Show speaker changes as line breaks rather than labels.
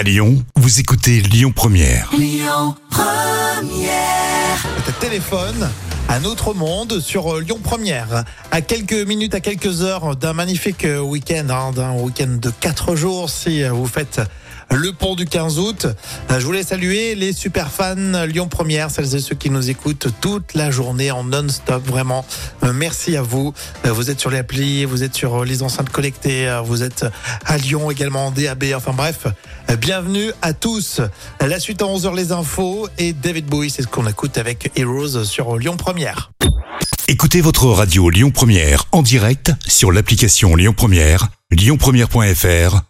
À Lyon, vous écoutez Lyon Première.
téléphone, un autre monde sur euh, Lyon Première. À quelques minutes, à quelques heures d'un magnifique euh, week-end, hein, d'un week-end de 4 jours si euh, vous faites le pont du 15 août. Euh, Je voulais saluer les super fans Lyon Première, celles et ceux qui nous écoutent toute la journée en non-stop. Vraiment, euh, merci à vous. Euh, Vous êtes sur les applis, vous êtes sur les enceintes connectées, vous êtes à Lyon également en DAB. Enfin bref, bienvenue à tous. La suite à 11h les infos et David Bowie, c'est ce qu'on écoute avec Heroes sur Lyon Première.
Écoutez votre radio Lyon Première en direct sur l'application Lyon Première, lyonpremière.fr